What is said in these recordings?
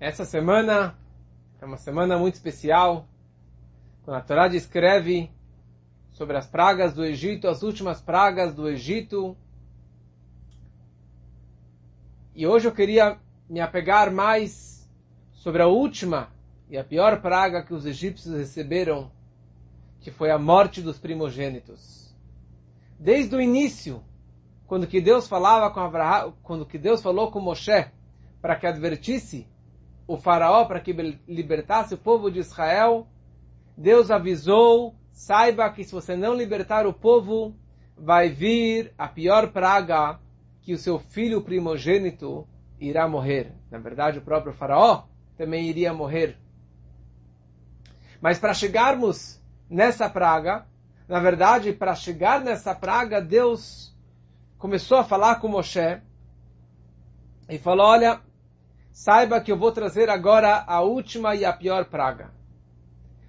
Essa semana é uma semana muito especial, quando a Torá descreve sobre as pragas do Egito, as últimas pragas do Egito. E hoje eu queria me apegar mais sobre a última e a pior praga que os egípcios receberam, que foi a morte dos primogênitos. Desde o início, quando que Deus falava com Abraão, quando que Deus falou com Moshe para que advertisse o faraó para que libertasse o povo de Israel, Deus avisou, saiba que se você não libertar o povo, vai vir a pior praga, que o seu filho primogênito irá morrer. Na verdade, o próprio faraó também iria morrer. Mas para chegarmos nessa praga, na verdade, para chegar nessa praga, Deus começou a falar com Moshe e falou: Olha, saiba que eu vou trazer agora a última e a pior praga.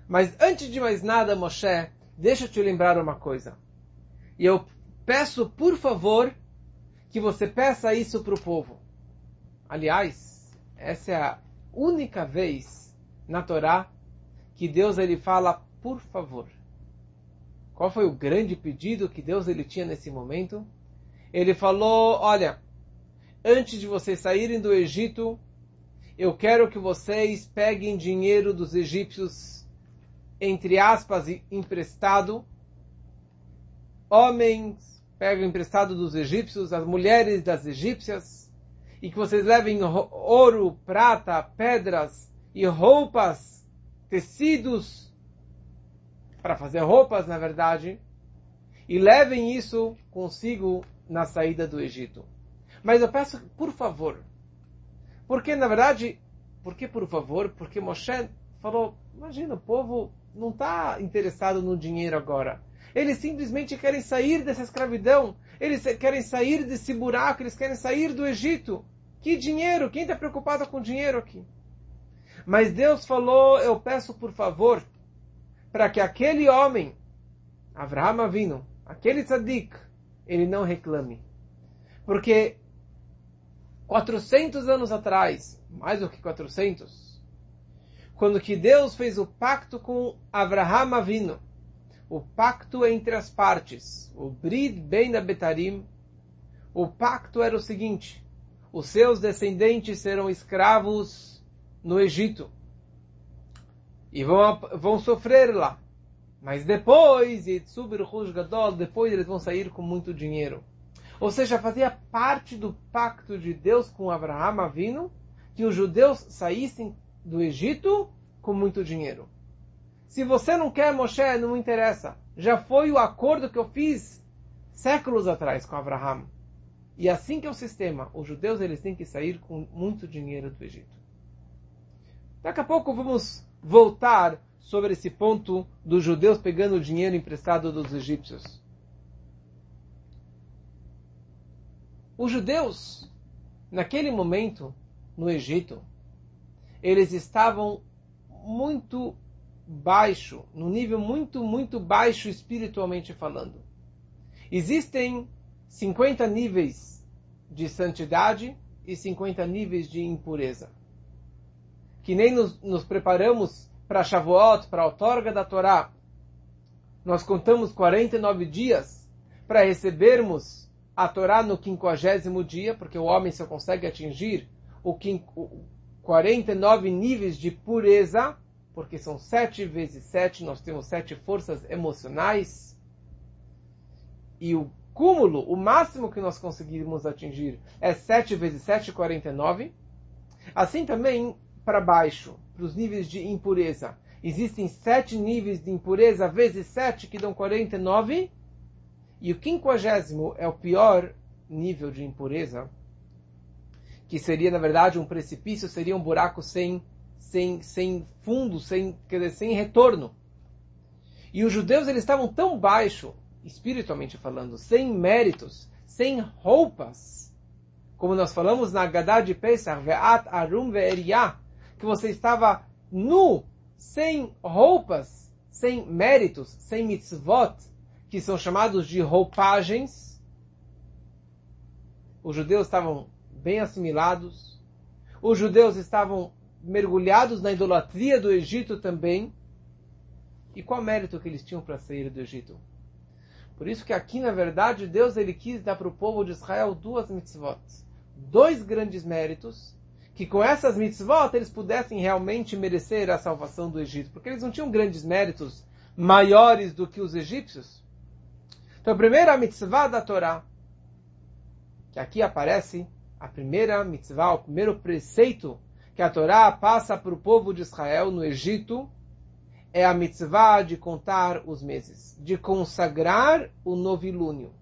Mas antes de mais nada, Moshe, deixa eu te lembrar uma coisa. E eu peço, por favor, que você peça isso para o povo. Aliás, essa é a única vez na Torá que Deus ele fala, por favor. Qual foi o grande pedido que Deus ele tinha nesse momento? Ele falou, olha, antes de vocês saírem do Egito, eu quero que vocês peguem dinheiro dos egípcios, entre aspas, emprestado. Homens pegam emprestado dos egípcios, as mulheres das egípcias, e que vocês levem ouro, prata, pedras e roupas, tecidos, para fazer roupas, na verdade, e levem isso consigo na saída do Egito. Mas eu peço, por favor, porque, na verdade, porque, por favor, porque Moshe falou, imagina, o povo não está interessado no dinheiro agora. Eles simplesmente querem sair dessa escravidão. Eles querem sair desse buraco. Eles querem sair do Egito. Que dinheiro? Quem está preocupado com dinheiro aqui? Mas Deus falou, eu peço por favor, para que aquele homem, Avraham Avino, aquele tzadik, ele não reclame. Porque 400 anos atrás, mais do que 400, quando que Deus fez o pacto com Avraham Avino, o pacto entre as partes, o Brid Ben Abetarim, o pacto era o seguinte, os seus descendentes serão escravos no Egito e vão, vão sofrer lá. Mas depois, depois eles vão sair com muito dinheiro. Ou seja, fazia parte do pacto de Deus com Abraão Avino que os judeus saíssem do Egito com muito dinheiro. Se você não quer Moshe, não interessa. Já foi o acordo que eu fiz séculos atrás com Abraão. E assim que é o sistema. Os judeus eles têm que sair com muito dinheiro do Egito. Daqui a pouco vamos voltar sobre esse ponto dos judeus pegando dinheiro emprestado dos egípcios. Os judeus, naquele momento, no Egito, eles estavam muito baixo, num nível muito, muito baixo espiritualmente falando. Existem 50 níveis de santidade e 50 níveis de impureza. Que nem nos, nos preparamos para Shavuot, para a outorga da Torá. Nós contamos 49 dias para recebermos a Torá no quinquagésimo dia, porque o homem só consegue atingir o, o 49 níveis de pureza, porque são sete vezes sete, nós temos sete forças emocionais, e o cúmulo, o máximo que nós conseguimos atingir é 7 vezes 7, 49. Assim também para baixo, para os níveis de impureza. Existem sete níveis de impureza vezes 7 que dão 49. E o quinquagésimo é o pior nível de impureza, que seria, na verdade, um precipício, seria um buraco sem, sem, sem fundo, sem, quer dizer, sem retorno. E os judeus eles estavam tão baixo, espiritualmente falando, sem méritos, sem roupas, como nós falamos na Gadá de Pesach, Ve'at Arum Ve'eriah, que você estava nu, sem roupas, sem méritos, sem mitzvot, que são chamados de roupagens. Os judeus estavam bem assimilados. Os judeus estavam mergulhados na idolatria do Egito também. E qual mérito que eles tinham para sair do Egito? Por isso que aqui, na verdade, Deus ele quis dar para o povo de Israel duas mitzvot. Dois grandes méritos, que com essas mitzvot eles pudessem realmente merecer a salvação do Egito. Porque eles não tinham grandes méritos maiores do que os egípcios. Então, a primeira mitzvah da Torá, que aqui aparece a primeira mitzvah, o primeiro preceito que a Torá passa para o povo de Israel no Egito, é a mitzvah de contar os meses, de consagrar o novilúnio.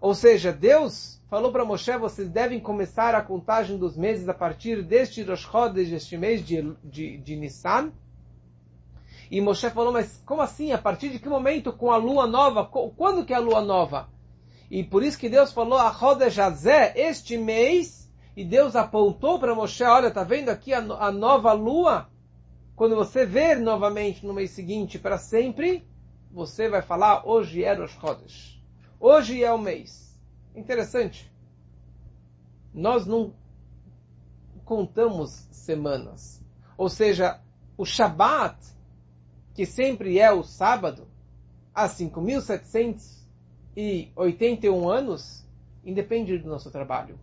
Ou seja, Deus falou para Moshe, vocês devem começar a contagem dos meses a partir deste Rosh Chodesh, deste mês de, de, de Nissan. E Moshe falou, mas como assim? A partir de que momento com a lua nova? Quando que é a lua nova? E por isso que Deus falou, a Chodesh Hazé, este mês, e Deus apontou para Moshe, olha, tá vendo aqui a, a nova lua? Quando você ver novamente no mês seguinte para sempre, você vai falar, hoje é Rosh Chodesh. Hoje é o mês. Interessante. Nós não contamos semanas. Ou seja, o Shabat, que sempre é o sábado, há 5.781 anos, independe do nosso trabalho.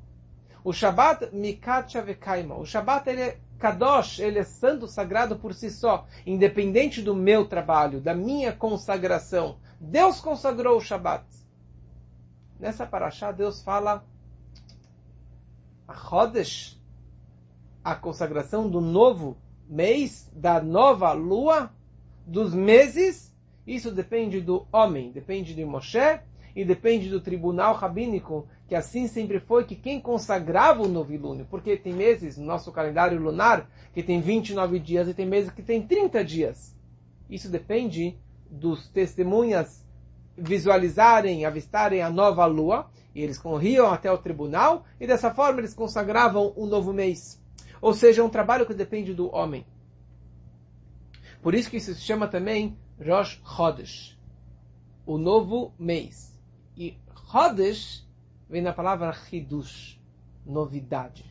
O Shabat Mikat Shavekaima. O Shabat ele é Kadosh, ele é santo, sagrado por si só, independente do meu trabalho, da minha consagração. Deus consagrou o Shabat. Nessa paraxá, Deus fala a Chodesh, a consagração do novo mês, da nova lua, dos meses. Isso depende do homem, depende de Moshe e depende do tribunal rabínico que assim sempre foi que quem consagrava o novilúnio, porque tem meses no nosso calendário lunar que tem 29 dias e tem meses que tem 30 dias. Isso depende dos testemunhas visualizarem, avistarem a nova lua, e eles corriam até o tribunal, e dessa forma eles consagravam um novo mês. Ou seja, é um trabalho que depende do homem. Por isso que isso se chama também Rosh Chodesh, o novo mês. E Chodesh vem da palavra Hidush, novidade.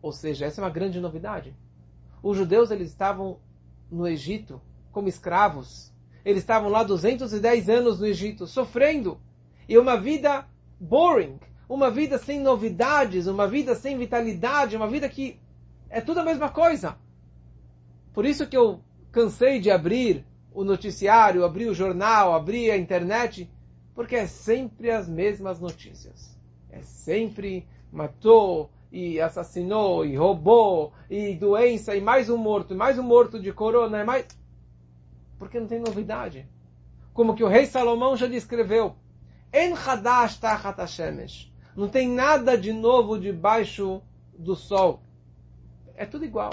Ou seja, essa é uma grande novidade. Os judeus eles estavam no Egito como escravos. Eles estavam lá 210 anos no Egito, sofrendo. E uma vida boring, uma vida sem novidades, uma vida sem vitalidade, uma vida que é tudo a mesma coisa. Por isso que eu cansei de abrir o noticiário, abrir o jornal, abrir a internet porque é sempre as mesmas notícias. É sempre matou e assassinou e roubou e doença e mais um morto e mais um morto de corona e mais porque não tem novidade. Como que o rei Salomão já descreveu, En. Não tem nada de novo debaixo do sol. É tudo igual.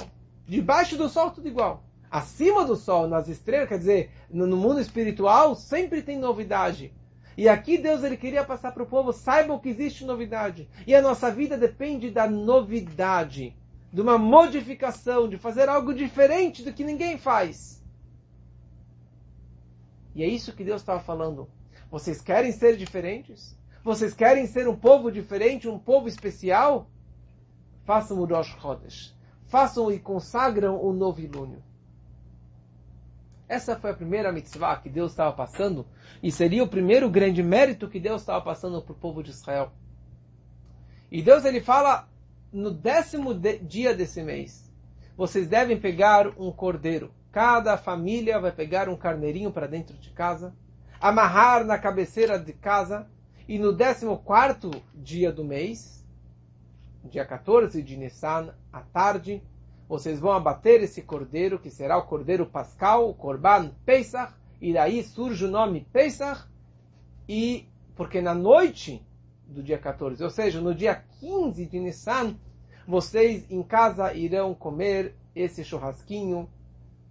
Debaixo do sol tudo igual. Acima do sol, nas estrelas, quer dizer, no mundo espiritual, sempre tem novidade. E aqui Deus ele queria passar para o povo, saibam que existe novidade. E a nossa vida depende da novidade, de uma modificação, de fazer algo diferente do que ninguém faz. E é isso que Deus estava falando. Vocês querem ser diferentes? Vocês querem ser um povo diferente, um povo especial? Façam o Rosh Chodesh. Façam e consagram o novilúnio. Essa foi a primeira mitzvah que Deus estava passando e seria o primeiro grande mérito que Deus estava passando para o povo de Israel. E Deus ele fala no décimo de dia desse mês, vocês devem pegar um cordeiro. Cada família vai pegar um carneirinho para dentro de casa, amarrar na cabeceira de casa e no décimo quarto dia do mês, dia 14 de Nissan, à tarde, vocês vão abater esse cordeiro, que será o cordeiro pascal, o Corban Pesach, e daí surge o nome Pesach, e porque na noite do dia 14, ou seja, no dia 15 de Nissan, vocês em casa irão comer esse churrasquinho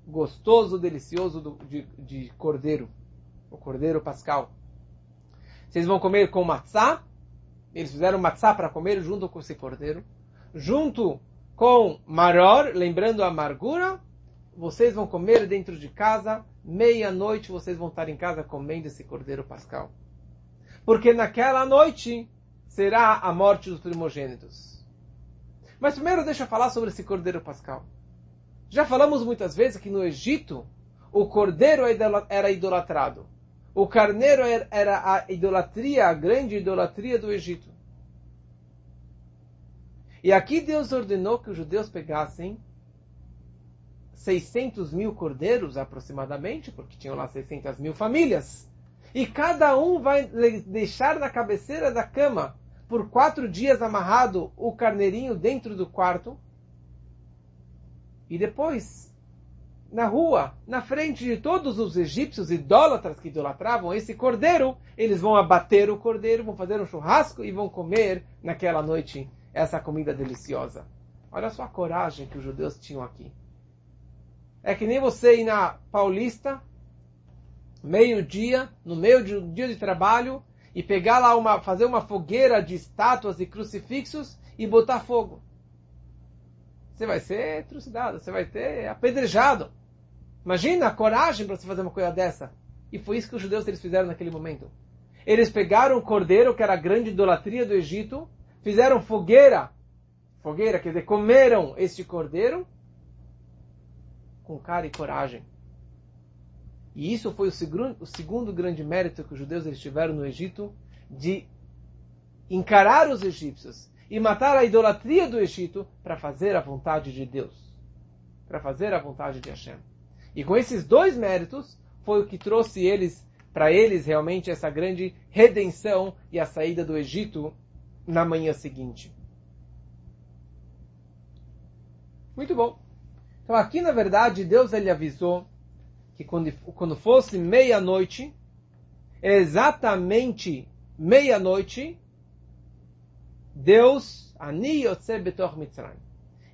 gostoso, delicioso do, de, de cordeiro, o cordeiro pascal. Vocês vão comer com matzá, eles fizeram matzá para comer junto com esse cordeiro, junto com maror, lembrando a amargura, vocês vão comer dentro de casa, meia-noite vocês vão estar em casa comendo esse cordeiro pascal. Porque naquela noite será a morte dos primogênitos. Mas primeiro deixa eu falar sobre esse cordeiro pascal. Já falamos muitas vezes que no Egito o cordeiro era idolatrado. O carneiro era a idolatria, a grande idolatria do Egito. E aqui Deus ordenou que os judeus pegassem 600 mil cordeiros aproximadamente, porque tinham lá 600 mil famílias. E cada um vai deixar na cabeceira da cama, por quatro dias amarrado, o carneirinho dentro do quarto. E depois, na rua, na frente de todos os egípcios idólatras que idolatravam esse cordeiro, eles vão abater o cordeiro, vão fazer um churrasco e vão comer naquela noite essa comida deliciosa. Olha só a coragem que os judeus tinham aqui. É que nem você ir na Paulista, meio-dia, no meio de um dia de trabalho, e pegar lá uma, fazer uma fogueira de estátuas e crucifixos e botar fogo. Você vai ser trucidado, você vai ter apedrejado. Imagina a coragem para você fazer uma coisa dessa. E foi isso que os judeus eles fizeram naquele momento. Eles pegaram o cordeiro, que era a grande idolatria do Egito, fizeram fogueira, fogueira, quer dizer, comeram este cordeiro com cara e coragem. E isso foi o segundo, o segundo grande mérito que os judeus eles tiveram no Egito, de encarar os egípcios e matar a idolatria do Egito para fazer a vontade de Deus, para fazer a vontade de Hashem. E com esses dois méritos foi o que trouxe eles para eles realmente essa grande redenção e a saída do Egito na manhã seguinte. Muito bom. Então aqui, na verdade, Deus ele avisou que quando, quando fosse meia-noite, exatamente meia-noite, Deus, Ani Betor Mitzrayim.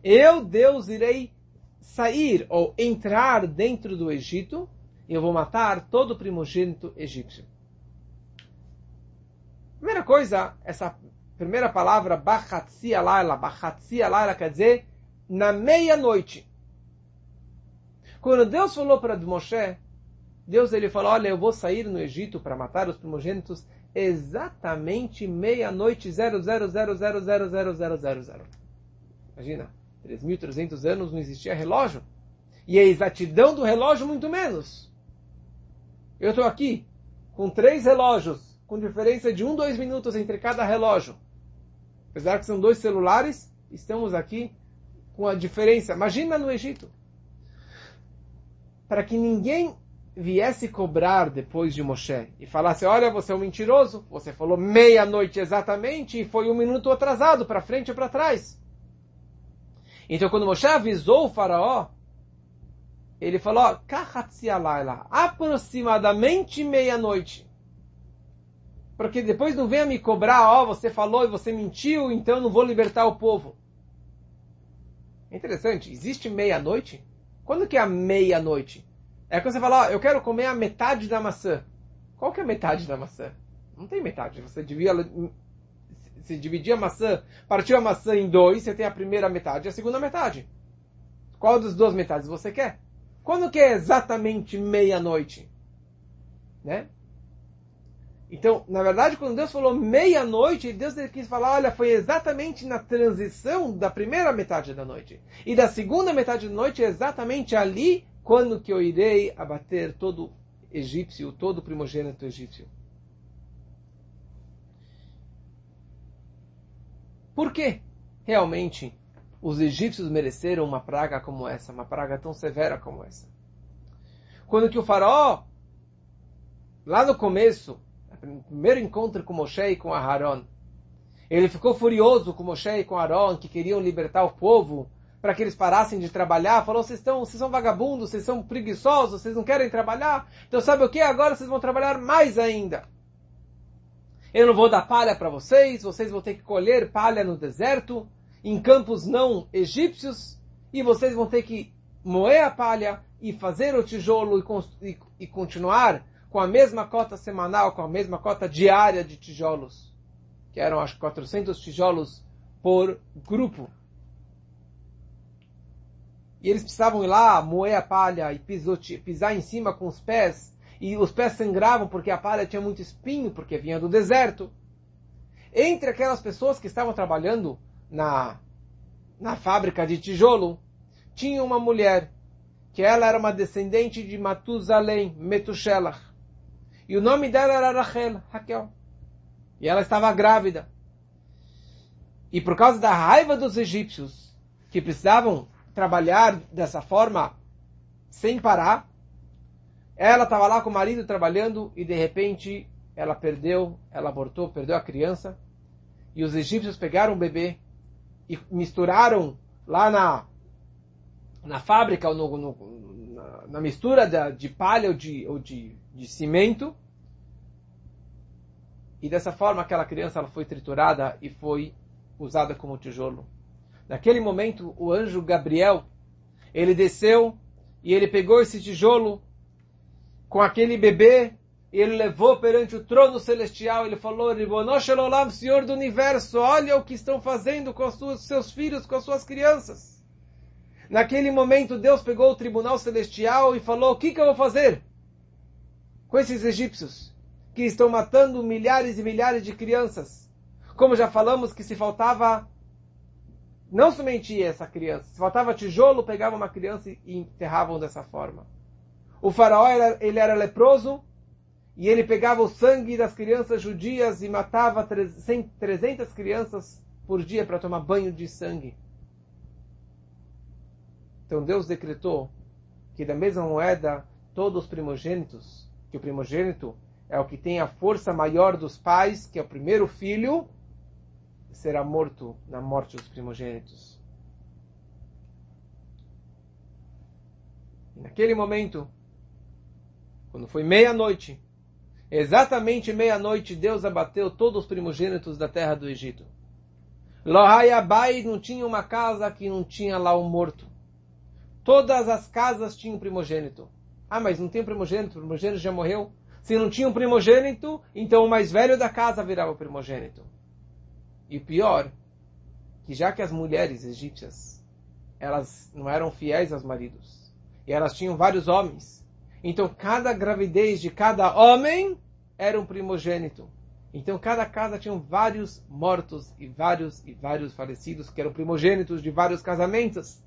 Eu, Deus, irei sair ou entrar dentro do Egito eu vou matar todo o primogênito egípcio. Primeira coisa, essa primeira palavra, Bachatzi Laila, Bachatzi Laila quer dizer na meia-noite. Quando Deus falou para Moshe, Deus ele falou, olha, eu vou sair no Egito para matar os primogênitos exatamente meia-noite, 00000000. Imagina, 3.300 anos não existia relógio. E a exatidão do relógio muito menos. Eu estou aqui com três relógios, com diferença de um, dois minutos entre cada relógio. Apesar que são dois celulares, estamos aqui com a diferença. Imagina no Egito para que ninguém viesse cobrar depois de Moshe e falasse: Olha, você é um mentiroso, você falou meia-noite exatamente e foi um minuto atrasado, para frente ou para trás. Então, quando Moshe avisou o Faraó, ele falou: aproximadamente meia-noite. Porque depois não venha me cobrar, ó, oh, você falou e você mentiu, então eu não vou libertar o povo. É interessante, existe meia-noite? Quando que é a meia-noite? É quando você fala, ó, eu quero comer a metade da maçã. Qual que é a metade da maçã? Não tem metade. Você divide, se dividir a maçã, partiu a maçã em dois, você tem a primeira metade e a segunda metade. Qual das duas metades você quer? Quando que é exatamente meia-noite? Né? Então, na verdade, quando Deus falou meia-noite, Deus quis falar, olha, foi exatamente na transição da primeira metade da noite. E da segunda metade da noite, exatamente ali, quando que eu irei abater todo egípcio, todo primogênito egípcio. Por que realmente os egípcios mereceram uma praga como essa, uma praga tão severa como essa? Quando que o faraó, lá no começo, no primeiro encontro com Moshe e com Aharon. Ele ficou furioso com Moshe e com Aharon, que queriam libertar o povo, para que eles parassem de trabalhar. Falou, vocês, estão, vocês são vagabundos, vocês são preguiçosos, vocês não querem trabalhar. Então sabe o que? Agora vocês vão trabalhar mais ainda. Eu não vou dar palha para vocês, vocês vão ter que colher palha no deserto, em campos não egípcios, e vocês vão ter que moer a palha e fazer o tijolo e, e, continuar com a mesma cota semanal, com a mesma cota diária de tijolos, que eram acho 400 tijolos por grupo. E eles precisavam ir lá, moer a palha e pisar em cima com os pés, e os pés sangravam porque a palha tinha muito espinho, porque vinha do deserto. Entre aquelas pessoas que estavam trabalhando na, na fábrica de tijolo, tinha uma mulher, que ela era uma descendente de Matusalém, Metushelach. E o nome dela era Rachel, Raquel. E ela estava grávida. E por causa da raiva dos egípcios, que precisavam trabalhar dessa forma sem parar, ela estava lá com o marido trabalhando e de repente ela perdeu, ela abortou, perdeu a criança. E os egípcios pegaram o bebê e misturaram lá na, na fábrica, ou no, no, na, na, mistura de, de palha ou, de, ou de, de cimento. E dessa forma aquela criança ela foi triturada e foi usada como tijolo. Naquele momento, o anjo Gabriel, ele desceu e ele pegou esse tijolo com aquele bebê e ele levou perante o trono celestial. Ele falou: Ribonoshelolam, Senhor do universo, olha o que estão fazendo com os seus filhos, com as suas crianças. Naquele momento, Deus pegou o tribunal celestial e falou: O que, que eu vou fazer com esses egípcios que estão matando milhares e milhares de crianças? Como já falamos que se faltava não somente essa criança, se faltava tijolo, pegavam uma criança e enterravam dessa forma. O faraó era, ele era leproso e ele pegava o sangue das crianças judias e matava 300 crianças por dia para tomar banho de sangue. Então Deus decretou que da mesma moeda todos os primogênitos, que o primogênito é o que tem a força maior dos pais, que é o primeiro filho, será morto na morte dos primogênitos. E naquele momento, quando foi meia-noite, exatamente meia-noite, Deus abateu todos os primogênitos da terra do Egito. Lohayabai não tinha uma casa que não tinha lá um morto. Todas as casas tinham primogênito. Ah, mas não tem primogênito, o primogênito já morreu. Se não tinha um primogênito, então o mais velho da casa virava o primogênito. E o pior, que já que as mulheres egípcias, elas não eram fiéis aos maridos, e elas tinham vários homens, então cada gravidez de cada homem era um primogênito. Então cada casa tinha vários mortos e vários e vários falecidos, que eram primogênitos de vários casamentos.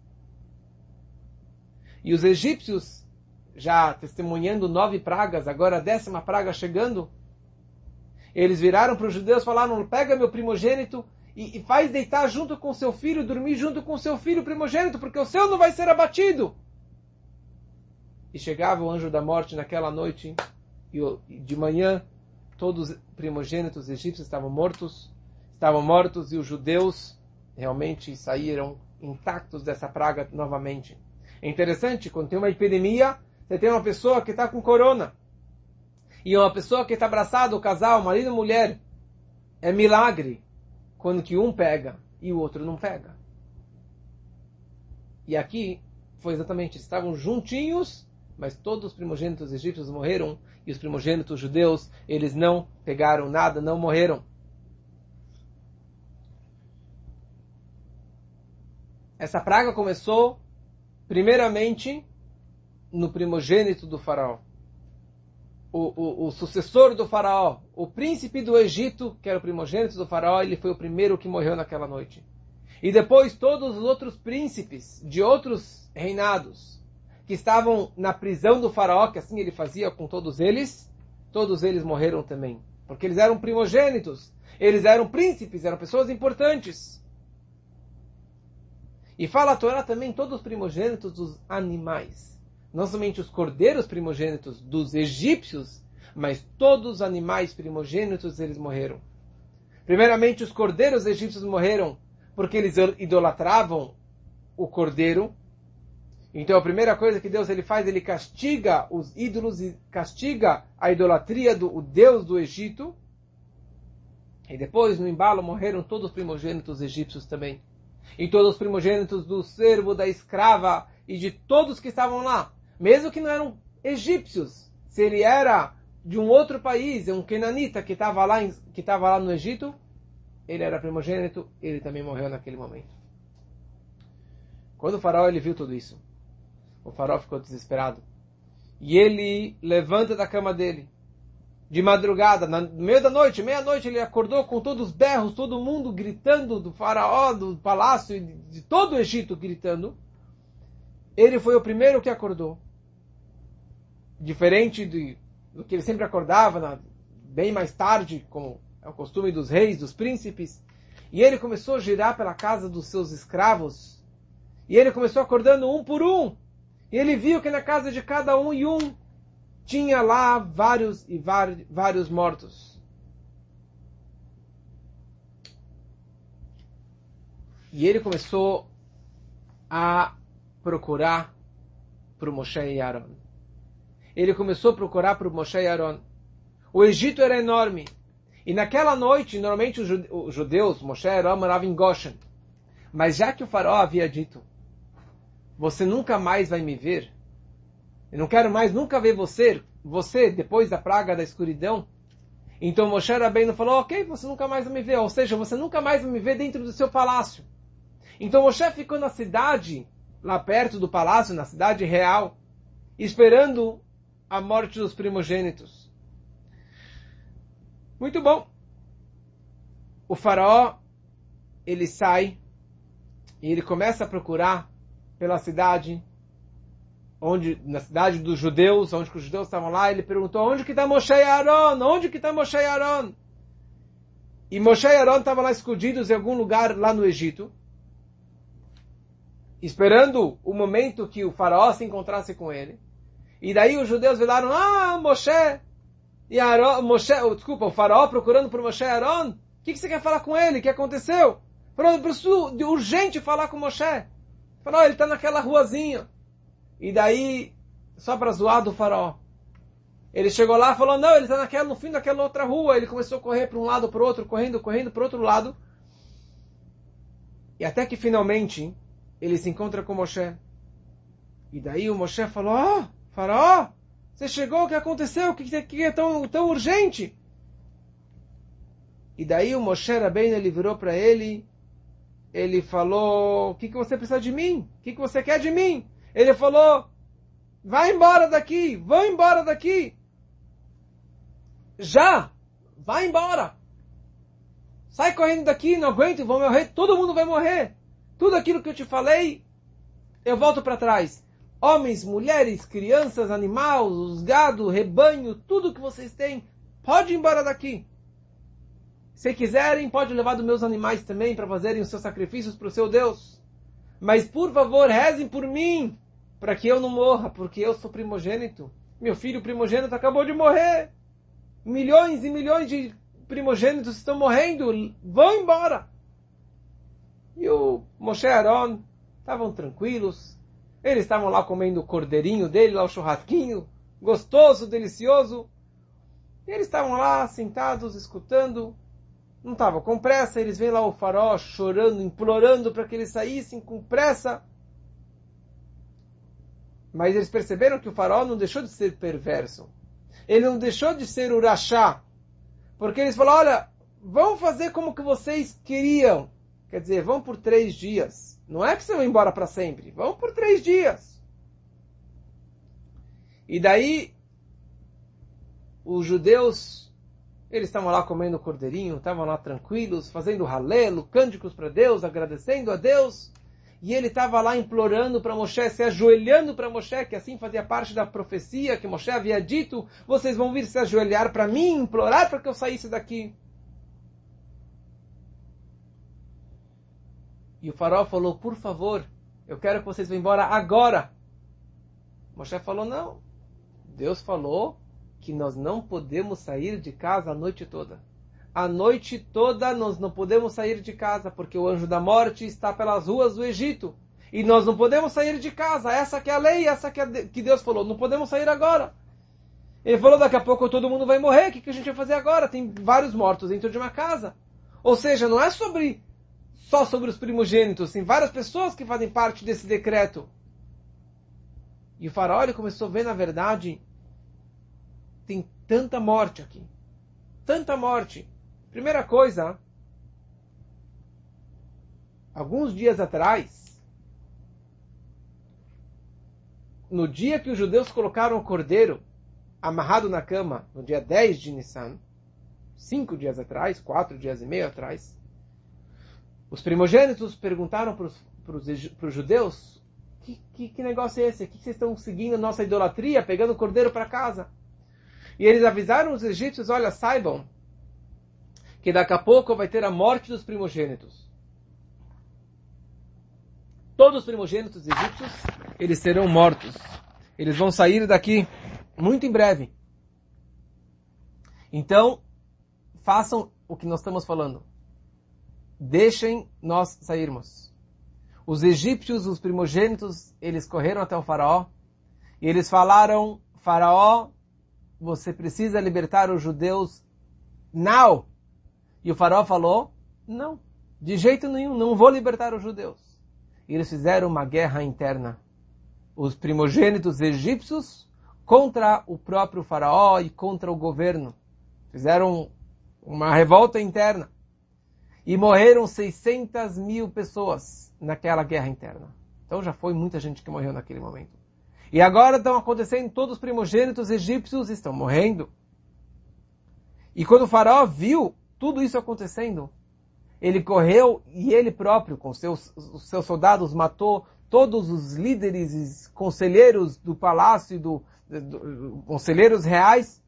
E os egípcios, já testemunhando nove pragas, agora a décima praga chegando, eles viraram para os judeus e falaram: pega meu primogênito e, e, faz deitar junto com seu filho, dormir junto com seu filho primogênito, porque o seu não vai ser abatido. E chegava o anjo da morte naquela noite, e de manhã todos os primogênitos egípcios estavam mortos, estavam mortos, e os judeus realmente saíram intactos dessa praga novamente. É interessante, quando tem uma epidemia, você tem uma pessoa que está com corona e uma pessoa que está abraçada, o casal, marido e mulher, é milagre quando que um pega e o outro não pega. E aqui foi exatamente, estavam juntinhos, mas todos os primogênitos egípcios morreram e os primogênitos judeus, eles não pegaram nada, não morreram. Essa praga começou primeiramente no primogênito do faraó o, o, o, sucessor do faraó, o príncipe do Egito, que era o primogênito do faraó, ele foi o primeiro que morreu naquela noite. E depois todos os outros príncipes de outros reinados que estavam na prisão do faraó, que assim ele fazia com todos eles, todos eles morreram também. Porque eles eram primogênitos, eles eram príncipes, eram pessoas importantes. E fala a Torá também todos os primogênitos dos animais não somente os cordeiros primogênitos dos egípcios, mas todos os animais primogênitos eles morreram. Primeiramente, os cordeiros egípcios morreram porque eles idolatravam o cordeiro. Então, a primeira coisa que Deus ele faz, ele castiga os ídolos e castiga a idolatria do Deus do Egito. E depois, no embalo, morreram todos os primogênitos egípcios também. E todos os primogênitos do servo, da escrava e de todos que estavam lá mesmo que não eram egípcios, se ele era de um outro país, um kenanita que estava lá, que estava lá no Egito, ele era primogênito, ele também morreu naquele momento. Quando o faraó ele viu tudo isso, o faraó ficou desesperado. E ele levanta da cama dele de madrugada, no meio da noite, meia-noite, ele acordou com todos os berros, todo mundo gritando do faraó, do palácio, de, todo o Egito gritando. Ele foi o primeiro que acordou. Diferente do, do que ele sempre acordava, na, bem mais tarde, como é o costume dos reis, dos príncipes. E ele começou a girar pela casa dos seus escravos. E ele começou acordando um por um. E ele viu que na casa de cada um e um tinha lá vários e vários mortos. E ele começou a procurar para o Moshe e Aaron. Ele começou a procurar para o Moshe e Aaron. O Egito era enorme. E naquela noite, normalmente os judeus, Moshe e Aaron moravam em Goshen. Mas já que o faraó havia dito, você nunca mais vai me ver, eu não quero mais nunca ver você, você depois da praga da escuridão. Então Moshe Rabbeinu falou, ok, você nunca mais vai me ver. Ou seja, você nunca mais vai me ver dentro do seu palácio. Então Moshe ficou na cidade, lá perto do palácio, na cidade real, esperando a morte dos primogênitos. Muito bom. O faraó, ele sai e ele começa a procurar pela cidade onde na cidade dos judeus, onde os judeus estavam lá, ele perguntou, onde que está Moshe e Aaron? Onde que está Moshe e Aaron? E Moshe e Aaron estavam lá escondidos em algum lugar lá no Egito, esperando o momento que o faraó se encontrasse com ele. E daí os judeus falaram, ah, Moshe e Aaron, Moshe, oh, desculpa, o faraó procurando por Moshe e Aaron, o que, que, você quer falar com ele? O que aconteceu? Falou, preciso urgente falar com Moshe. Falou, ele está naquela ruazinha. E daí, só para zoar do faraó. Ele chegou lá e falou, não, ele está naquela, no fim daquela outra rua. Ele começou a correr para um lado, para o outro, correndo, correndo para outro lado. E até que finalmente ele se encontra com Moshe. E daí o Moshe falou, oh, faraó, você chegou, o que aconteceu? O que, que é tão, tão urgente? E daí o Moshe Rabbeinu, ele virou para ele, ele falou, o que, que você precisa de mim? O que, que você quer de mim? Ele falou: vai embora daqui, vão embora daqui. Já, vai embora. Sai correndo daqui, não aguento, vou morrer, todo mundo vai morrer. Tudo aquilo que eu te falei, eu volto para trás. Homens, mulheres, crianças, animais, os gado, rebanho, tudo que vocês têm, pode ir embora daqui. Se quiserem, pode levar dos meus animais também para fazerem os seus sacrifícios para o seu Deus. Mas por favor, rezem por mim para que eu não morra, porque eu sou primogênito. Meu filho primogênito acabou de morrer. Milhões e milhões de primogênitos estão morrendo. Vão embora. E o Moshe Aaron estavam tranquilos. Eles estavam lá comendo o cordeirinho dele, lá o churrasquinho, gostoso, delicioso. E eles estavam lá sentados, escutando. Não estavam com pressa. Eles veem lá o farol chorando, implorando para que eles saíssem com pressa. Mas eles perceberam que o faraó não deixou de ser perverso. Ele não deixou de ser urachá. Porque eles falaram, olha, vão fazer como que vocês queriam. Quer dizer, vão por três dias. Não é que vocês vão embora para sempre. Vão por três dias. E daí, os judeus, eles estavam lá comendo cordeirinho, estavam lá tranquilos, fazendo ralelo, cânticos para Deus, agradecendo a Deus. E ele estava lá implorando para Moshe, se ajoelhando para Moshe, que assim fazia parte da profecia que Moshe havia dito: vocês vão vir se ajoelhar para mim, implorar para que eu saísse daqui. E o faraó falou: por favor, eu quero que vocês vão embora agora. Moshe falou: não. Deus falou que nós não podemos sair de casa a noite toda a noite toda nós não podemos sair de casa, porque o anjo da morte está pelas ruas do Egito. E nós não podemos sair de casa. Essa que é a lei, essa que, é que Deus falou. Não podemos sair agora. Ele falou, daqui a pouco todo mundo vai morrer. O que, que a gente vai fazer agora? Tem vários mortos dentro de uma casa. Ou seja, não é sobre só sobre os primogênitos. Tem várias pessoas que fazem parte desse decreto. E o faraó começou a ver, na verdade, tem tanta morte aqui. Tanta morte. Primeira coisa, alguns dias atrás, no dia que os judeus colocaram o cordeiro amarrado na cama no dia 10 de Nissan, cinco dias atrás, quatro dias e meio atrás, os primogênitos perguntaram para os judeus que, que, que, negócio é esse? Que, que vocês estão seguindo nossa idolatria, pegando o cordeiro para casa? E eles avisaram os egípcios, olha, saibam que daqui a pouco vai ter a morte dos primogênitos. Todos os primogênitos egípcios, eles serão mortos. Eles vão sair daqui muito em breve. Então, façam o que nós estamos falando. Deixem nós sairmos. Os egípcios, os primogênitos, eles correram até o faraó e eles falaram, faraó, você precisa libertar os judeus now. E o faraó falou, não, de jeito nenhum, não vou libertar os judeus. E eles fizeram uma guerra interna. Os primogênitos egípcios contra o próprio faraó e contra o governo. Fizeram uma revolta interna. E morreram 600 mil pessoas naquela guerra interna. Então já foi muita gente que morreu naquele momento. E agora estão acontecendo, todos os primogênitos egípcios estão morrendo. E quando o faraó viu tudo isso acontecendo, ele correu e ele próprio, com seus, os seus soldados, matou todos os líderes e conselheiros do palácio, do, do, conselheiros reais.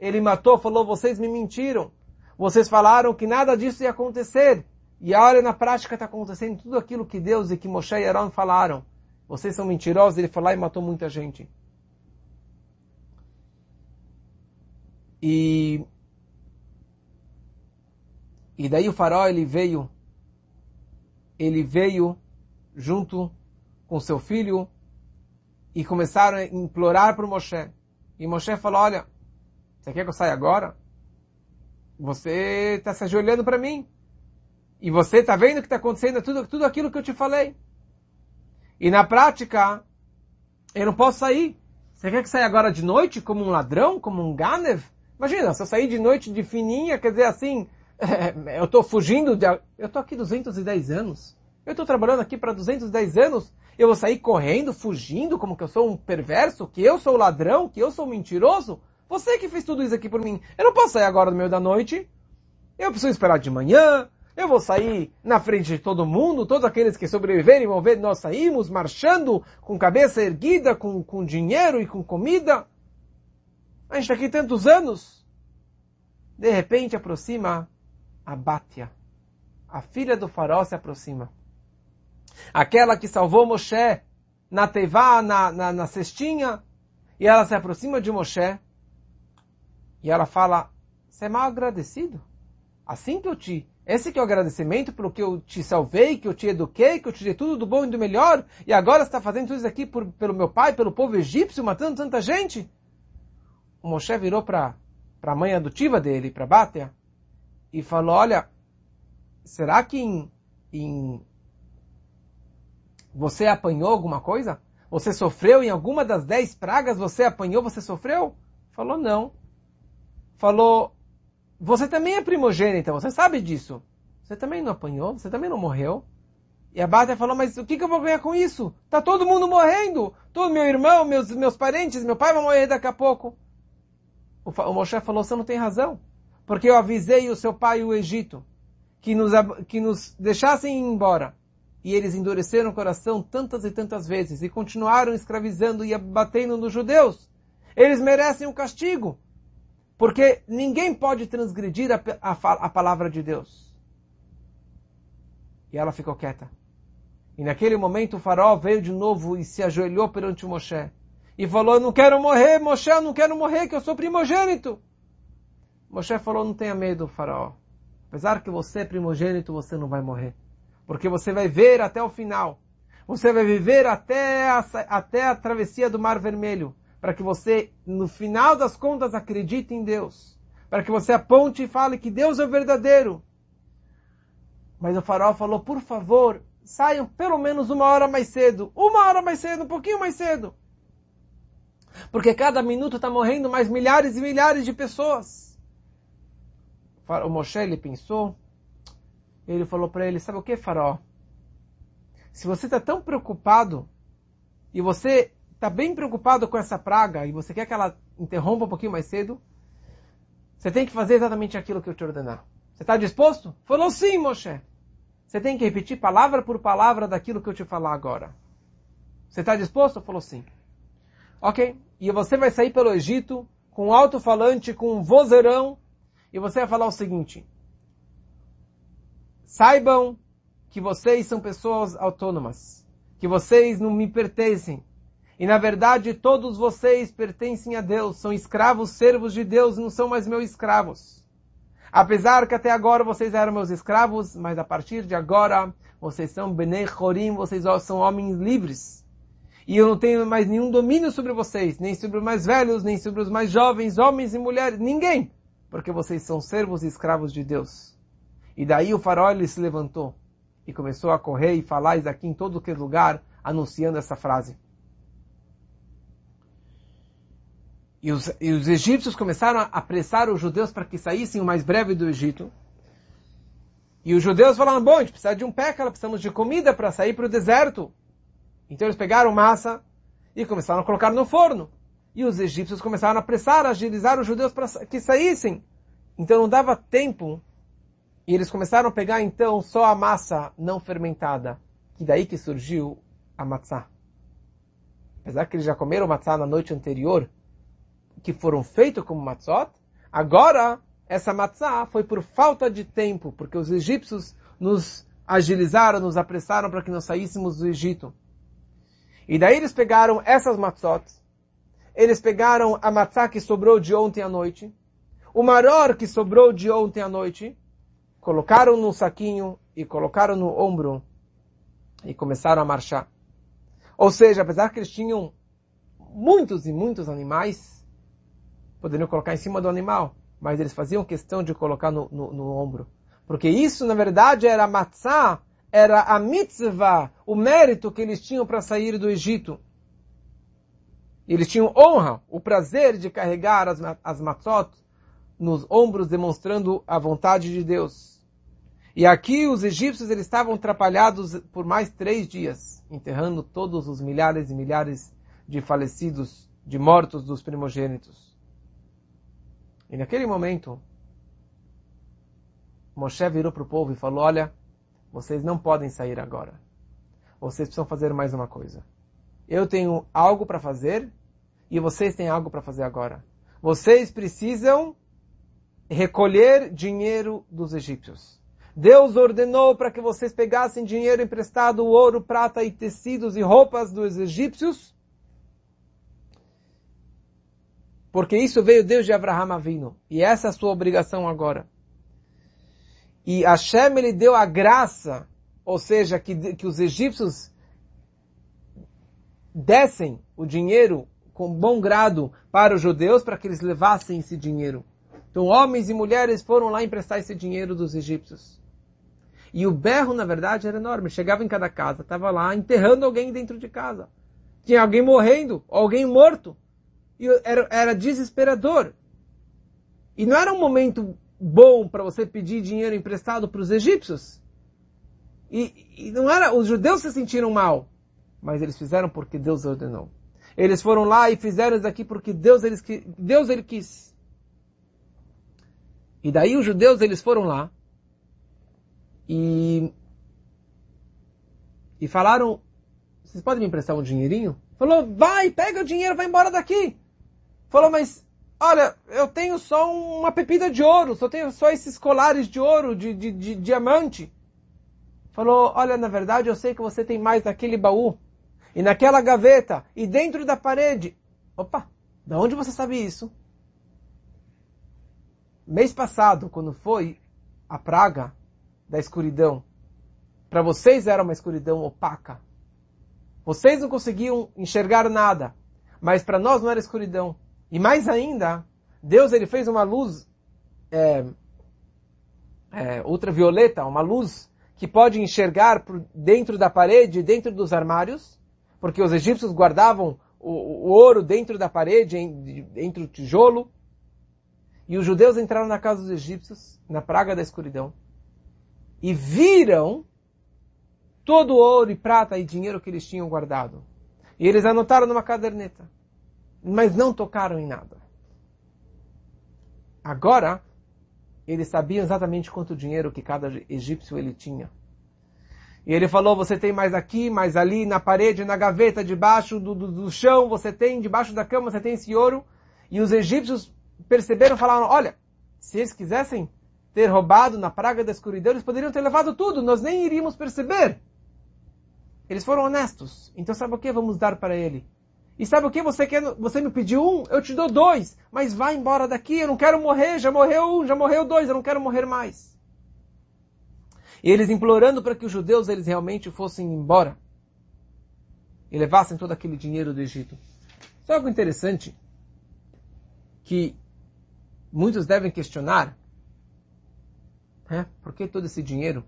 Ele matou, falou, vocês me mentiram. Vocês falaram que nada disso ia acontecer. E olha, na prática está acontecendo tudo aquilo que Deus e que Moshe e Aaron falaram. Vocês são mentirosos, ele foi lá e matou muita gente. E, e daí o faraó, ele veio, ele veio junto com seu filho e começaram a implorar para Moshe. E Moshe falou, olha, você quer que eu saia agora? Você está se ajoelhando para mim. E você está vendo o que está acontecendo, tudo, tudo aquilo que eu te falei. E na prática, eu não posso sair. Você quer que saia agora de noite como um ladrão, como um ganev? Imagina, se eu sair de noite de fininha, quer dizer assim, eu estou fugindo de... Eu estou aqui 210 anos. Eu estou trabalhando aqui para 210 anos. Eu vou sair correndo, fugindo, como que eu sou um perverso, que eu sou ladrão, que eu sou mentiroso? Você que fez tudo isso aqui por mim. Eu não posso sair agora no meio da noite. Eu preciso esperar de manhã. Eu vou sair na frente de todo mundo. Todos aqueles que sobreviverem vão ver nós saímos marchando com cabeça erguida, com, com dinheiro e com comida. A gente está aqui tantos anos. De repente aproxima a Bátia. A filha do faraó se aproxima. Aquela que salvou Moshe na Tevá, na, na, na cestinha. E ela se aproxima de Moshe e ela fala, você é mal agradecido? Assim que eu te... Esse que é o agradecimento pelo que eu te salvei, que eu te eduquei, que eu te dei tudo do bom e do melhor, e agora está fazendo tudo isso aqui por, pelo meu pai, pelo povo egípcio, matando tanta gente? O Moshe virou para a mãe adotiva dele, para Bátia, e falou, olha, será que em, em você apanhou alguma coisa? Você sofreu em alguma das dez pragas? Você apanhou, você sofreu? Falou, não falou, você também é primogênita, você sabe disso. Você também não apanhou, você também não morreu. E a Bátia falou, mas o que, que eu vou ganhar com isso? Tá todo mundo morrendo. Todo meu irmão, meus, meus parentes, meu pai vai morrer daqui a pouco. O, o Moshe falou, você não tem razão. Porque eu avisei o seu pai e o Egito que nos, que nos deixassem ir embora. E eles endureceram o coração tantas e tantas vezes e continuaram escravizando e abatendo nos judeus. Eles merecem um castigo. Porque ninguém pode transgredir a, a, a palavra de Deus. E ela ficou quieta. E naquele momento o faraó veio de novo e se ajoelhou perante o Moshe. E falou, não quero morrer, Moshe, eu não quero morrer, que eu sou primogênito. Moshe falou, não tenha medo, faraó. Apesar que você é primogênito, você não vai morrer. Porque você vai ver até o final. Você vai viver até a, até a travessia do Mar Vermelho para que você, no final das contas, acredite em Deus. Para que você aponte e fale que Deus é o verdadeiro. Mas o faraó falou, por favor, saiam pelo menos uma hora mais cedo. Uma hora mais cedo, um pouquinho mais cedo. Porque cada minuto está morrendo mais milhares e milhares de pessoas. O Moshe, ele pensou, ele falou para ele, sabe o que, faraó? Se você está tão preocupado e você está bem preocupado com essa praga e você quer que ela interrompa um pouquinho mais cedo, você tem que fazer exatamente aquilo que eu te ordenar. Você está disposto? Falou sim, Moshe. Você tem que repetir palavra por palavra daquilo que eu te falar agora. Você está disposto? Falou sim. Ok. E você vai sair pelo Egito com um alto-falante, com um vozeirão, e você vai falar o seguinte. Saibam que vocês são pessoas autônomas, que vocês não me pertencem. E na verdade todos vocês pertencem a Deus, são escravos, servos de Deus, não são mais meus escravos. Apesar que até agora vocês eram meus escravos, mas a partir de agora vocês são Benei Chorim, vocês são homens livres. E eu não tenho mais nenhum domínio sobre vocês, nem sobre os mais velhos, nem sobre os mais jovens, homens e mulheres, ninguém. Porque vocês são servos e escravos de Deus. E daí o ele se levantou e começou a correr e falar isso aqui em todo que lugar, anunciando essa frase. E os, e os egípcios começaram a apressar os judeus para que saíssem o mais breve do Egito. E os judeus falaram, bom, a gente precisa de um pé, precisamos de comida para sair para o deserto. Então eles pegaram massa e começaram a colocar no forno. E os egípcios começaram a apressar, a agilizar os judeus para que saíssem. Então não dava tempo. E eles começaram a pegar então só a massa não fermentada. Que daí que surgiu a matzá. Apesar que eles já comeram matzá na noite anterior, que foram feitos como matzot, agora essa matzá foi por falta de tempo, porque os egípcios nos agilizaram, nos apressaram para que nós saíssemos do Egito. E daí eles pegaram essas matzot, eles pegaram a matzá que sobrou de ontem à noite, o maror que sobrou de ontem à noite, colocaram no saquinho e colocaram no ombro e começaram a marchar. Ou seja, apesar que eles tinham muitos e muitos animais, poderiam colocar em cima do animal, mas eles faziam questão de colocar no, no, no ombro. Porque isso, na verdade, era matzá era a mitzvah, o mérito que eles tinham para sair do Egito. Eles tinham honra, o prazer de carregar as, as matzot nos ombros, demonstrando a vontade de Deus. E aqui os egípcios eles estavam atrapalhados por mais três dias, enterrando todos os milhares e milhares de falecidos, de mortos dos primogênitos. E naquele momento, Moshe virou para o povo e falou, olha, vocês não podem sair agora. Vocês precisam fazer mais uma coisa. Eu tenho algo para fazer e vocês têm algo para fazer agora. Vocês precisam recolher dinheiro dos egípcios. Deus ordenou para que vocês pegassem dinheiro emprestado, ouro, prata e tecidos e roupas dos egípcios. Porque isso veio Deus de Abraham Avino. E essa é a sua obrigação agora. E Hashem ele deu a graça, ou seja, que, que os egípcios dessem o dinheiro com bom grado para os judeus para que eles levassem esse dinheiro. Então homens e mulheres foram lá emprestar esse dinheiro dos egípcios. E o berro, na verdade, era enorme. Chegava em cada casa, estava lá enterrando alguém dentro de casa. Tinha alguém morrendo, alguém morto. E era, era desesperador. E não era um momento bom para você pedir dinheiro emprestado para os egípcios. E, e, não era, os judeus se sentiram mal, mas eles fizeram porque Deus ordenou. Eles foram lá e fizeram isso aqui porque Deus, eles, Deus ele quis. E daí os judeus eles foram lá e e falaram, vocês podem me emprestar um dinheirinho? Falou, vai, pega o dinheiro, vai embora daqui. Falou, mas Olha, eu tenho só uma pepita de ouro, só tenho só esses colares de ouro, de, de, de diamante. Falou, olha, na verdade eu sei que você tem mais naquele baú, e naquela gaveta, e dentro da parede. Opa, da onde você sabe isso? Mês passado, quando foi a praga da escuridão, para vocês era uma escuridão opaca. Vocês não conseguiam enxergar nada, mas para nós não era escuridão. E mais ainda, Deus ele fez uma luz é, é, ultravioleta, uma luz que pode enxergar dentro da parede, dentro dos armários, porque os egípcios guardavam o, o ouro dentro da parede, dentro do tijolo. E os judeus entraram na casa dos egípcios, na praga da escuridão, e viram todo o ouro e prata e dinheiro que eles tinham guardado. E eles anotaram numa caderneta, mas não tocaram em nada. Agora, eles sabiam exatamente quanto dinheiro que cada egípcio ele tinha. E ele falou, você tem mais aqui, mais ali, na parede, na gaveta, debaixo do, do, do chão, você tem, debaixo da cama, você tem esse ouro. E os egípcios perceberam, falaram, olha, se eles quisessem ter roubado na praga da escuridão, eles poderiam ter levado tudo, nós nem iríamos perceber. Eles foram honestos. Então sabe o que? Vamos dar para ele. E sabe o que? Você, quer, você me pediu um, eu te dou dois. Mas vai embora daqui, eu não quero morrer, já morreu um, já morreu dois, eu não quero morrer mais. E eles implorando para que os judeus eles realmente fossem embora. E levassem todo aquele dinheiro do Egito. Sabe algo interessante? Que muitos devem questionar. Né? Por que todo esse dinheiro?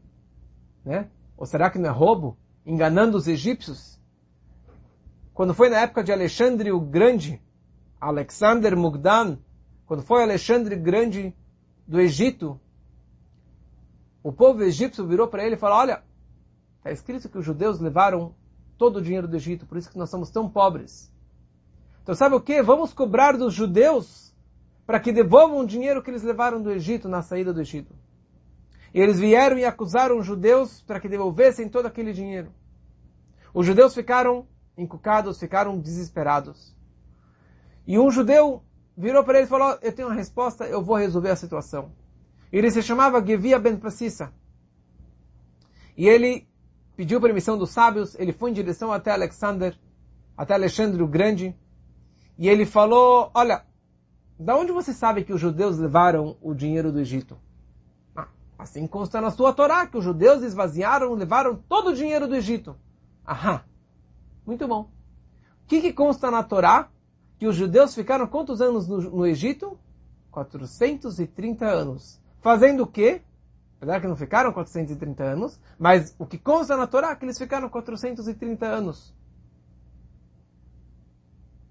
Né? Ou será que não é roubo? Enganando os egípcios? Quando foi na época de Alexandre o Grande, Alexander Mugdan, quando foi Alexandre Grande do Egito, o povo egípcio virou para ele e falou, olha, está escrito que os judeus levaram todo o dinheiro do Egito, por isso que nós somos tão pobres. Então sabe o que? Vamos cobrar dos judeus para que devolvam o dinheiro que eles levaram do Egito na saída do Egito. E eles vieram e acusaram os judeus para que devolvessem todo aquele dinheiro. Os judeus ficaram encucados, ficaram desesperados. E um judeu virou para ele e falou, eu tenho uma resposta, eu vou resolver a situação. Ele se chamava Gevia ben Passissa. E ele pediu permissão dos sábios, ele foi em direção até Alexander, até Alexandre o Grande, e ele falou, olha, da onde você sabe que os judeus levaram o dinheiro do Egito? Assim consta na sua Torá que os judeus esvaziaram, levaram todo o dinheiro do Egito. Aham. Muito bom. O que, que consta na Torá? Que os judeus ficaram quantos anos no, no Egito? 430 anos. Fazendo o quê? Apesar que não ficaram 430 anos, mas o que consta na Torá é que eles ficaram 430 anos.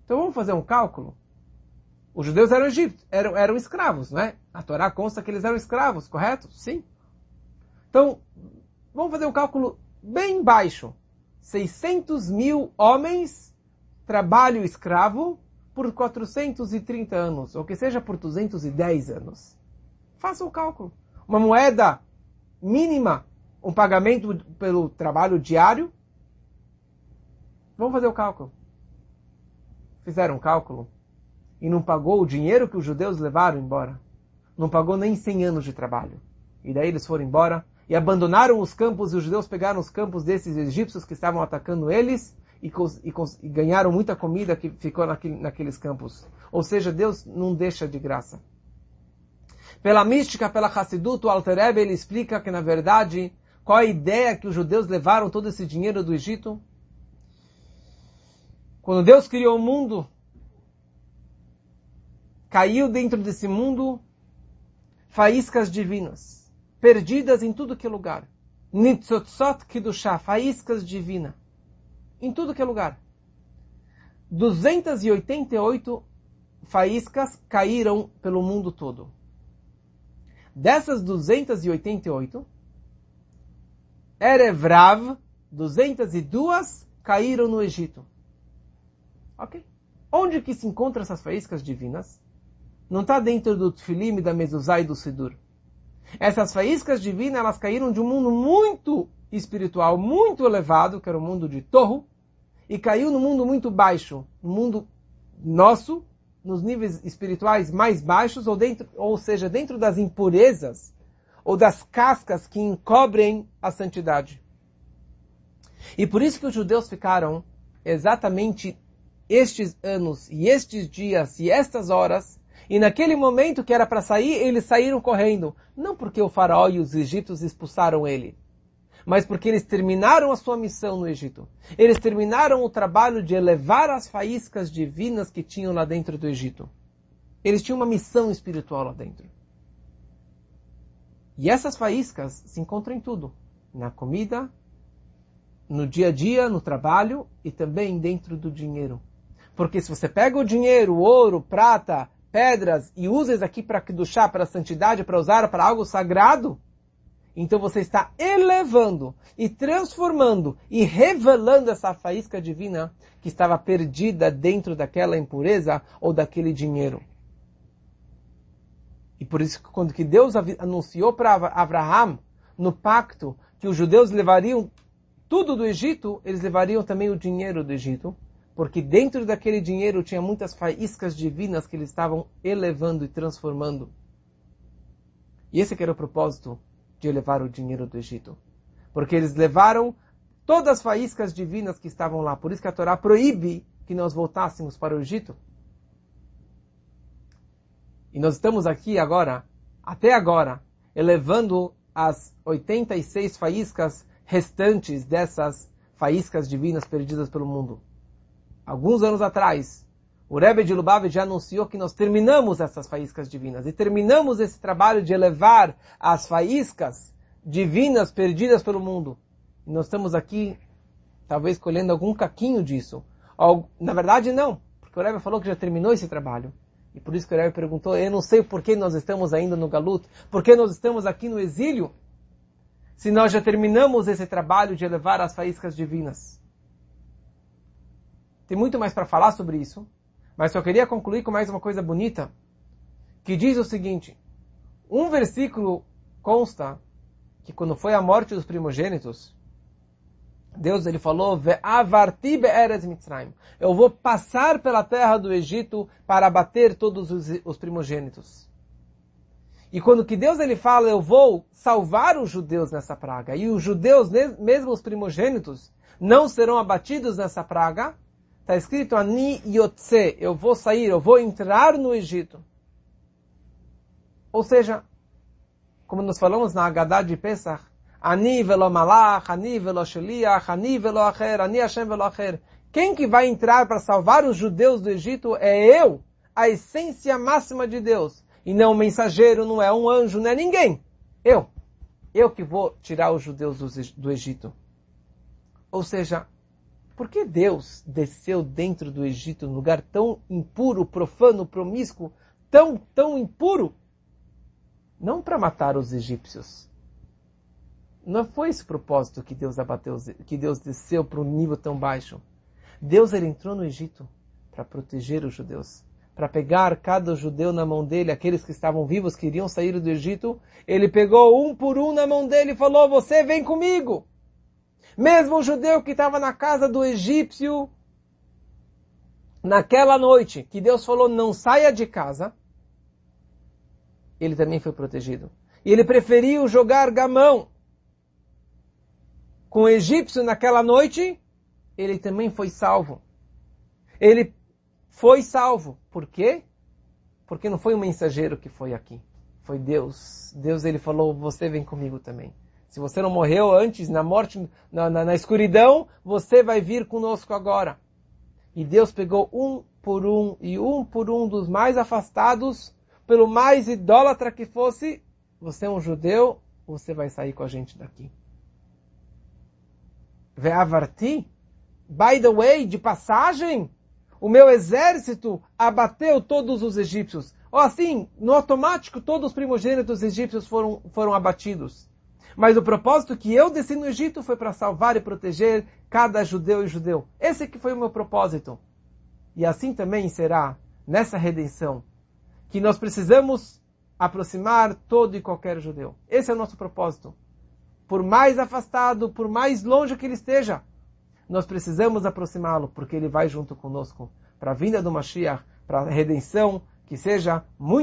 Então vamos fazer um cálculo? Os judeus eram egípcios, eram, eram escravos, não é? A Torá consta que eles eram escravos, correto? Sim. Então, vamos fazer um cálculo bem baixo. 600 mil homens, trabalho escravo, por 430 anos, ou que seja por 210 anos. Faça o cálculo. Uma moeda mínima, um pagamento pelo trabalho diário. Vamos fazer o cálculo. Fizeram um cálculo e não pagou o dinheiro que os judeus levaram embora. Não pagou nem 100 anos de trabalho. E daí eles foram embora e abandonaram os campos e os judeus pegaram os campos desses egípcios que estavam atacando eles e, e, e ganharam muita comida que ficou naquele, naqueles campos. Ou seja, Deus não deixa de graça. Pela mística, pela Hassidut, o Alter Ebe, ele explica que, na verdade, qual a ideia que os judeus levaram todo esse dinheiro do Egito? Quando Deus criou o mundo, caiu dentro desse mundo faíscas divinas, perdidas em tudo que é lugar. Nitzotzot Kiddushah, faíscas divinas, em tudo que é lugar. 288 faíscas caíram pelo mundo todo. Dessas 288, Erevrav, 202 caíram no Egito. Ok? Onde que se encontram essas faíscas divinas? não está dentro do Tfilim, da Mezuzá e do Sidur. Essas faíscas divinas, elas caíram de um mundo muito espiritual, muito elevado, que era o mundo de Torro, e caiu no mundo muito baixo, no mundo nosso, nos níveis espirituais mais baixos, ou, dentro, ou seja, dentro das impurezas, ou das cascas que encobrem a santidade. E por isso que os judeus ficaram exatamente estes anos e estes dias e estas horas e naquele momento que era para sair, eles saíram correndo. Não porque o faraó e os egípcios expulsaram ele, mas porque eles terminaram a sua missão no Egito. Eles terminaram o trabalho de elevar as faíscas divinas que tinham lá dentro do Egito. Eles tinham uma missão espiritual lá dentro. E essas faíscas se encontram em tudo. Na comida, no dia a dia, no trabalho e também dentro do dinheiro. Porque se você pega o dinheiro, o ouro, prata, pedras e usa isso aqui para Kedushá, para a santidade, para usar para algo sagrado, Então você está elevando e transformando e revelando essa faísca divina que estava perdida dentro daquela impureza ou daquele dinheiro. E por isso que quando que Deus anunciou para Abraham no pacto que os judeus levariam tudo do Egito, eles levariam também o dinheiro do Egito, porque dentro daquele dinheiro tinha muitas faíscas divinas que eles estavam elevando e transformando. E esse era o propósito de levar o dinheiro do Egito. Porque eles levaram todas as faíscas divinas que estavam lá. Por isso que a Torá proíbe que nós voltássemos para o Egito. E nós estamos aqui agora, até agora, elevando as 86 faíscas restantes dessas faíscas divinas perdidas pelo mundo. Alguns anos atrás, o Rebbe de Lubavitch já anunciou que nós terminamos essas faíscas divinas e terminamos esse trabalho de elevar as faíscas divinas perdidas pelo mundo. E nós estamos aqui, talvez, colhendo algum caquinho disso. Na verdade, não, porque o Rebbe falou que já terminou esse trabalho. E por isso que o Rebbe perguntou, eu não sei por que nós estamos ainda no Galut, por que nós estamos aqui no exílio, se nós já terminamos esse trabalho de elevar as faíscas divinas. Tem muito mais para falar sobre isso, mas só queria concluir com mais uma coisa bonita, que diz o seguinte: um versículo consta que quando foi a morte dos primogênitos, Deus ele falou: "Ve'avarti be'eretz Mitzrayim". Eu vou passar pela terra do Egito para abater todos os, os primogênitos. E quando que Deus ele fala, eu vou salvar os judeus nessa praga, e os judeus, mesmo os primogênitos, não serão abatidos nessa praga, Está escrito Ani Yotze, eu vou sair, eu vou entrar no Egito. Ou seja, como nós falamos na Haggadah de Pesach, Ani velo malach, Ani velo sheliach, Ani velo acher, Ani Hashem velo acher. Quem que vai entrar para salvar os judeus do Egito é eu, a essência máxima de Deus. E não um mensageiro, não é um anjo, não é ninguém. Eu. Eu que vou tirar os judeus do Egito. Ou seja, por que Deus desceu dentro do Egito, num lugar tão impuro, profano, promíscuo, tão, tão impuro? Não para matar os egípcios. Não foi esse propósito que Deus abateu, que Deus desceu para um nível tão baixo. Deus ele entrou no Egito para proteger os judeus, para pegar cada judeu na mão dele, aqueles que estavam vivos, que iriam sair do Egito. Ele pegou um por um na mão dele e falou: Você vem comigo. Mesmo o judeu que estava na casa do egípcio, naquela noite que Deus falou não saia de casa, ele também foi protegido. E ele preferiu jogar gamão com o egípcio naquela noite, ele também foi salvo. Ele foi salvo. Por quê? Porque não foi um mensageiro que foi aqui. Foi Deus. Deus ele falou, você vem comigo também. Se você não morreu antes, na morte, na, na, na escuridão, você vai vir conosco agora. E Deus pegou um por um e um por um dos mais afastados, pelo mais idólatra que fosse, você é um judeu, você vai sair com a gente daqui. Ve'avarti, by the way, de passagem, o meu exército abateu todos os egípcios. Ou assim, no automático, todos os primogênitos egípcios foram, foram abatidos. Mas o propósito que eu desci no Egito foi para salvar e proteger cada judeu e judeu. Esse que foi o meu propósito. E assim também será nessa redenção que nós precisamos aproximar todo e qualquer judeu. Esse é o nosso propósito. Por mais afastado, por mais longe que ele esteja, nós precisamos aproximá-lo, porque ele vai junto conosco para a vinda do Mashiach, para a redenção que seja muito